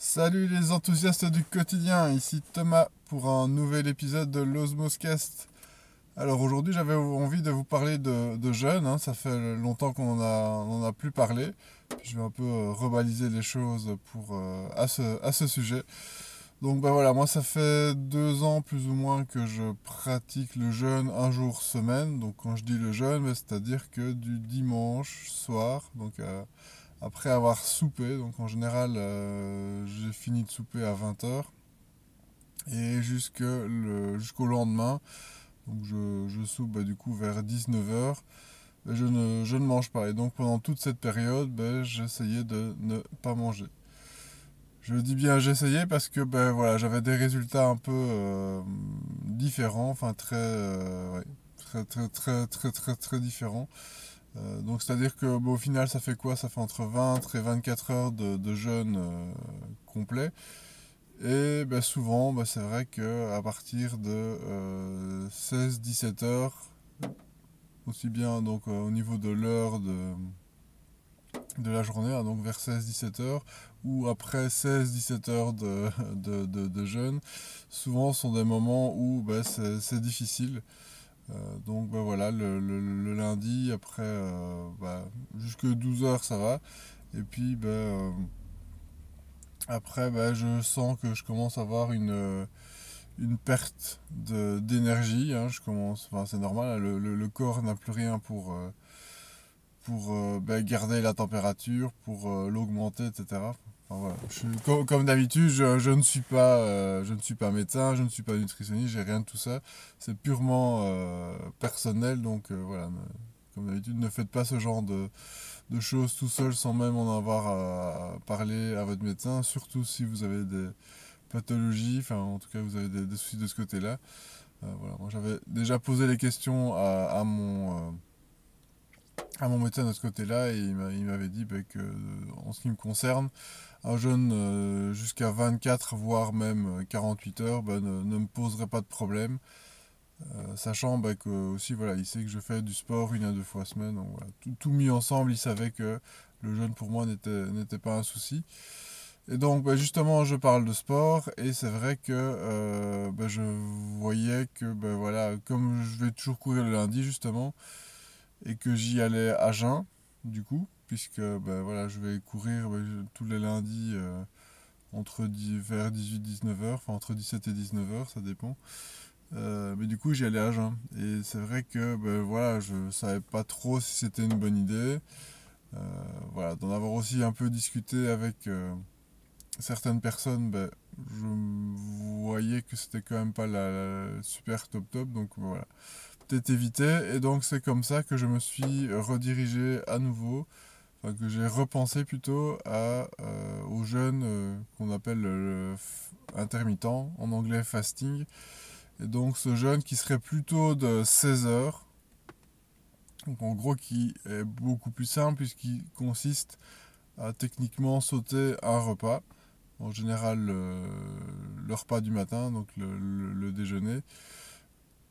Salut les enthousiastes du quotidien, ici Thomas pour un nouvel épisode de l'Osmoscast. Alors aujourd'hui j'avais envie de vous parler de, de hein. ça fait longtemps qu'on n'en a, plus parlé. Je vais un peu euh, rebaliser les choses euh, à, ce, sujet. Donc ben voilà, moi ça fait deux ans plus ou moins que je pratique le jeûne un jour semaine. Donc quand je dis le jeûne, ben, c'est-à-dire que du dimanche soir, donc euh, après avoir soupé, donc en général euh, j'ai fini de souper à 20h et jusqu'au lendemain, donc je, soupe bah, du coup vers 19h, bah, je, ne, je ne mange pas. Et donc pendant toute cette période, bah, j'essayais de ne pas manger. Je dis bien j'essayais parce que ben voilà, j'avais des résultats un peu euh, différents, enfin très, euh, très, très, très, très, très, très différents. Euh, donc c'est-à-dire que au final ça fait quoi? Ça fait entre 20 et 24 heures de, jeûne euh, complet. Et ben, souvent ben, c'est vrai qu'à partir de 16-17 euh, heures, aussi bien donc au niveau de l'heure de, de la journée, hein, donc vers 16-17 heures, ou après 16-17 heures de, de, jeûne, souvent sont des moments où ben, c'est difficile. Euh, donc bah, voilà, le, lundi, après, euh, bah, jusque 12h ça va. Et puis bah, euh, après, bah, je sens que je commence à avoir une, une perte d'énergie. Hein. c'est normal, hein, le, corps n'a plus rien pour, pour garder la température, pour l'augmenter, etc comme, d'habitude, je, ne suis pas, euh, je ne suis pas médecin, je ne suis pas nutritionniste, j'ai rien de tout ça. C'est purement euh, personnel, donc euh, voilà. Comme d'habitude, ne faites pas ce genre de, choses tout seul sans même en avoir à, parler à votre médecin, surtout si vous avez des pathologies, enfin en tout cas vous avez des, soucis de ce côté-là. voilà, moi j'avais déjà posé les questions à, mon à mon médecin de ce côté-là et il m'avait dit bah, que en ce qui me concerne, un jeûne euh, jusqu'à 24 voire même 48 heures bah, ne, me poserait pas de problème. Euh, sachant bah, que aussi voilà, il sait que je fais du sport une à deux fois semaine. Tout, mis ensemble, il savait que le jeûne pour moi n'était pas un souci. Et donc justement je parle de sport et c'est vrai que euh, je voyais que voilà, comme je vais toujours courir le lundi justement et que j'y allais à jeun du coup, puisque ben, voilà, je vais courir ben, tous les lundis euh, entre vers 18-19h, enfin entre 17 et 19h, ça dépend. Euh, mais du coup, j'y allais à jeun. Et c'est vrai que ben, voilà, je savais pas trop si c'était une bonne idée. Euh, voilà, d'en avoir aussi un peu discuté avec certaines personnes, ben, je voyais que c'était quand même pas la, super top top. Donc voilà, éviter. Et donc c'est comme ça que je me suis redirigé à nouveau que j'ai repensé plutôt à, euh, aux euh, qu'on appelle le, intermittent, en anglais fasting. Et donc ce jeûne qui serait plutôt de 16 heures. Donc en gros qui est beaucoup plus simple puisqu'il consiste à techniquement sauter un repas. En général le, repas du matin, donc le, déjeuner.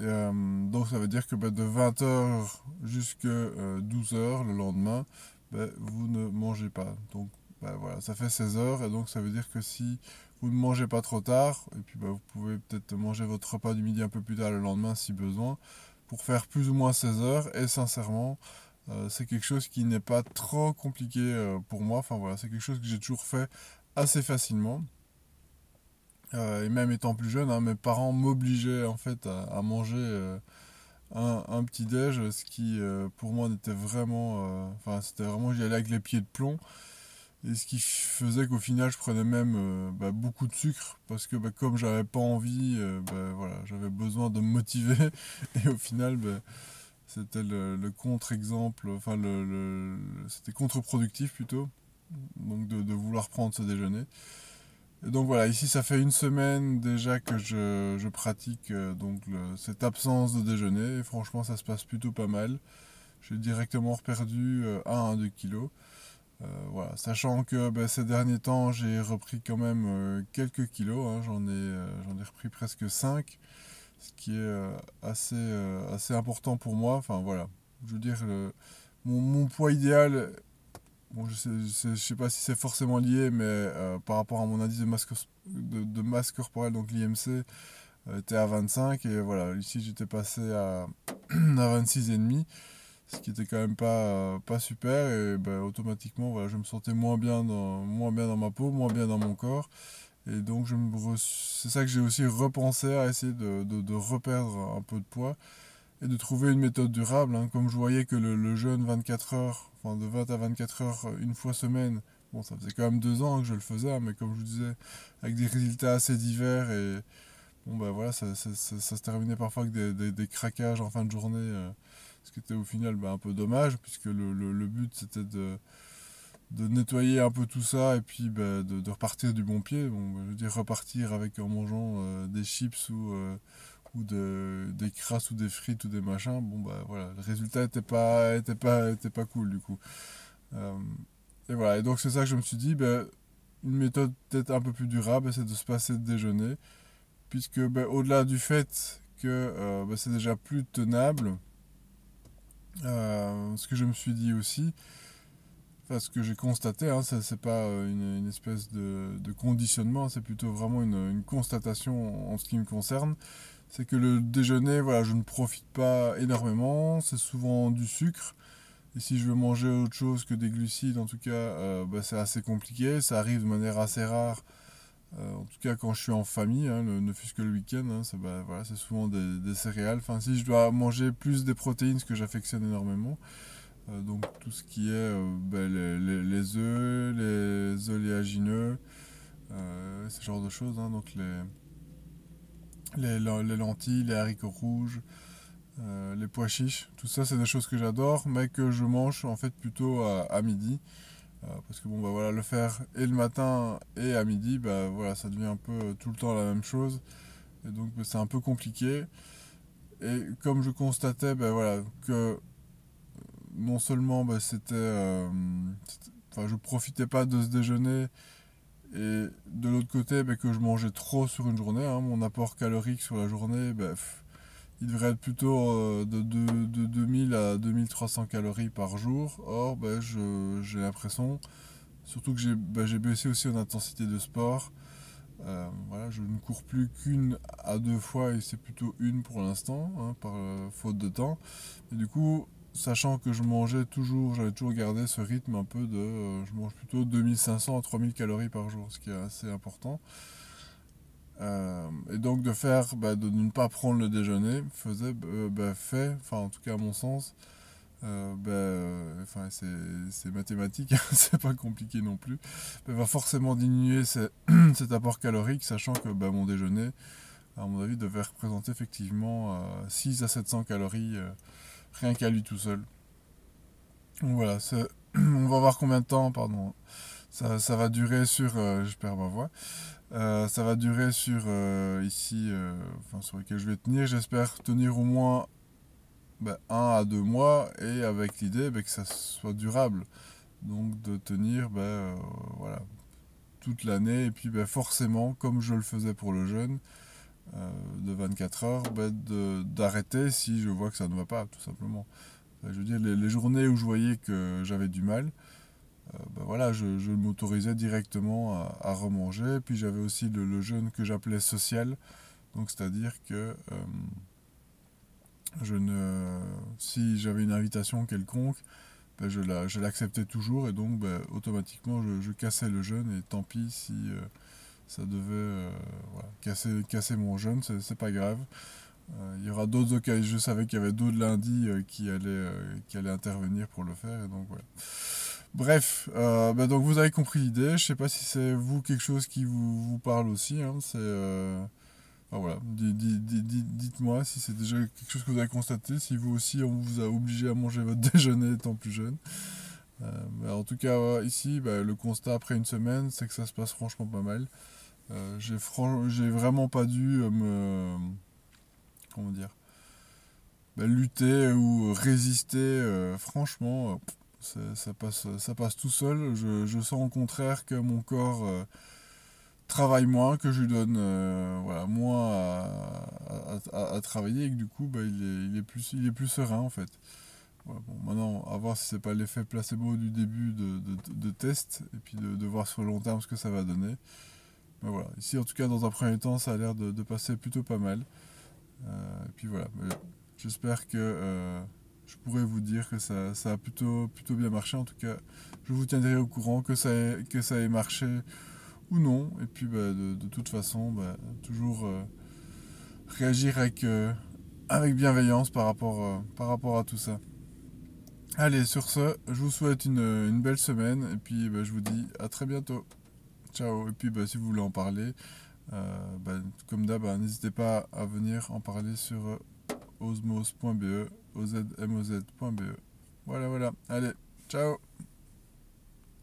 Euh, donc ça veut dire que bah, de 20h jusqu'à 12h le lendemain, ben, vous ne mangez pas. Donc ben, voilà, ça fait 16 heures et donc ça veut dire que si vous ne mangez pas trop tard, et puis vous pouvez peut-être manger votre repas du midi un peu plus tard le lendemain si besoin, pour faire plus ou moins 16 heures, et sincèrement, euh, c'est quelque chose qui n'est pas trop compliqué euh, pour moi, enfin voilà, c'est quelque chose que j'ai toujours fait assez facilement. Euh, et même étant plus jeune, hein, mes parents m'obligeaient en fait à manger un, petit déj, ce qui euh, pour moi n'était vraiment, euh, enfin c'était vraiment j'y allais avec les pieds de plomb. Et ce qui faisait qu'au final, je prenais même euh, bah, beaucoup de sucre parce que bah, comme j'avais pas envie, bah, voilà, j'avais besoin de me motiver. Et au final, c'était le, contre-exemple, enfin, le, c'était contre-productif plutôt, donc de, de, vouloir prendre ce déjeuner. Donc voilà, ici ça fait une semaine déjà que je, pratique euh, donc cette absence de déjeuner et franchement ça se passe plutôt pas mal. J'ai directement perdu 1 à 2 kilos. Euh, voilà, sachant que ben, ces derniers temps j'ai repris quand même euh, quelques kilos, hein. j'en ai, repris presque 5, ce qui est assez, assez important pour moi. Enfin voilà, je veux dire, mon, mon poids idéal bon, je sais, sais, pas si c'est forcément lié, mais par rapport à mon indice de masse, de, masse corporelle, donc l'IMC, était à 25 et voilà, ici j'étais passé à, à 26,5 ce qui était quand même pas, pas super et ben, automatiquement voilà, je me sentais moins bien, dans, moins bien dans ma peau, moins bien dans mon corps et donc c'est ça que j'ai aussi repensé à essayer de, de, de, reperdre un peu de poids et de trouver une méthode durable. Hein. Comme je voyais que le, le, jeûne 24 heures, enfin de 20 à 24 heures une fois semaine, bon ça faisait quand même deux ans que je le faisais, hein, mais comme je vous disais, avec des résultats assez divers et bon ben voilà, ça, ça, ça, se terminait parfois avec des, des, craquages en fin de journée. Euh, ce qui était au final ben, un peu dommage, puisque le, le, le but c'était de, de nettoyer un peu tout ça et puis ben, de, de, repartir du bon pied. Bon, ben, je veux dire, repartir avec en mangeant euh, des chips ou, euh, ou de, des crasses ou des frites ou des machins. Bon, bah voilà, le résultat était pas, était pas, était pas cool du coup. Euh, et voilà, et donc c'est ça que je me suis dit, ben, une méthode peut-être un peu plus durable, c'est de se passer de déjeuner, puisque ben, au-delà du fait que ben, c'est déjà plus tenable, euh, ce que je me suis dit aussi, enfin, ce que j'ai constaté, hein, c'est pas une, espèce de, conditionnement, c'est plutôt vraiment une, constatation en ce qui me concerne. C'est que le déjeuner, voilà, je ne profite pas énormément, c'est souvent du sucre. Et si je veux manger autre chose que des glucides, en tout cas, euh, bah, c'est assez compliqué. Ça arrive de manière assez rare euh, en tout cas, quand je suis en famille, hein, ne fût-ce que le week-end, hein, c'est bah, voilà, souvent des, céréales. Enfin, si je dois manger plus des protéines, ce que j'affectionne énormément, euh, donc tout ce qui est bah, les, les, les, œufs, les oléagineux, ce genre de choses, hein, donc les, les, les, lentilles, les haricots rouges, euh, les pois chiches, tout ça, c'est des choses que j'adore, mais que je mange en fait plutôt à, midi. Euh, parce que bon, bah voilà, le faire et le matin et à midi, bah voilà, ça devient un peu euh, tout le temps la même chose. Et donc, bah, c'est un peu compliqué. Et comme je constatais, bah voilà, que euh, non seulement bah, c'était. Euh, enfin, je profitais pas de ce déjeuner. Et de l'autre côté, bah, que je mangeais trop sur une journée. Hein, mon apport calorique sur la journée, bah, il devrait être plutôt euh, de, de, de, 2000 à 2300 calories par jour. Or, ben, j'ai l'impression, surtout que j'ai baissé aussi en intensité de sport. Euh, voilà, je ne cours plus qu'une à deux fois et c'est plutôt une pour l'instant, hein, par euh, faute de temps. Du coup, sachant que je mangeais toujours, j'avais toujours gardé ce rythme un peu de, euh, je mange plutôt 2500 à 3000 calories par jour, ce qui est assez important. Euh, et donc de faire, bah, de ne pas prendre le déjeuner, faisait, euh, bah, fait, enfin en tout cas à mon sens, bah, c'est mathématique, c'est pas compliqué non plus, bah, va forcément diminuer cet apport calorique, sachant que bah, mon déjeuner, à mon avis, devait représenter effectivement 6 à 700 calories rien qu'à lui tout seul. Donc voilà, on va voir combien de temps, pardon, ça, ça va durer sur, je perds ma voix. Euh, ça va durer sur euh, ici, euh, enfin sur lequel je vais tenir. J'espère tenir au moins ben, un à deux mois et avec l'idée ben, que ça soit durable. Donc de tenir ben, euh, voilà, toute l'année et puis forcément, comme je le faisais pour le jeûne euh, de 24 heures, ben, d'arrêter si je vois que ça ne va pas, tout simplement. je veux dire, les, les journées où je voyais que j'avais du mal, euh, ben voilà, je, je m'autorisais directement à, remanger. Puis j'avais aussi le, jeûne que j'appelais social. Donc c'est-à-dire que euh, je ne, si j'avais une invitation quelconque, ben je, la, je l'acceptais toujours et donc automatiquement je, je, cassais le jeûne et tant pis si euh, ça devait euh, voilà, casser, casser mon jeûne, c'est, pas grave. Euh, il y aura d'autres occasions, je savais qu'il y avait d'autres lundis qui, allaient, qui intervenir pour le faire et donc voilà. Bref, euh, bah donc vous avez compris l'idée. Je sais pas si c'est vous quelque chose qui vous, vous parle aussi. Hein. C'est euh... voilà. Dites-moi si c'est déjà quelque chose que vous avez constaté. Si vous aussi on vous a obligé à manger votre déjeuner étant plus jeune. Euh, bah, en tout cas euh, ici, bah, le constat après une semaine, c'est que ça se passe franchement pas mal. Euh, j'ai vraiment pas dû euh, me comment dire bah, lutter ou résister. franchement ça passe, ça passe tout seul. Je, je, sens au contraire que mon corps euh, travaille moins, que je lui donne euh, moins à, à, travailler et que du coup, bah, il, est, il, est plus, il est plus serein en fait. bon, maintenant, à voir si c'est pas l'effet placebo du début de, test, et puis de, voir sur le long terme ce que ça va donner. Voilà, ici en tout cas dans un premier temps ça a l'air de, passer plutôt pas mal. Euh, et puis voilà, j'espère que euh, je pourrais vous dire que ça, a plutôt, plutôt bien marché. En tout cas, je vous tiendrai au courant que ça ait, que ça ait marché ou non. Et puis bah, de, toute façon, bah, toujours euh, réagir avec, avec bienveillance par rapport, par rapport à tout ça. Allez, sur ce, je vous souhaite une, belle semaine et puis bah, je vous dis à très bientôt. Ciao. Et puis bah, si vous voulez en parler, euh, bah, comme d'hab, n'hésitez pas à venir en parler sur euh, osmos.be, ozmoz.be. Voilà, voilà. Allez, ciao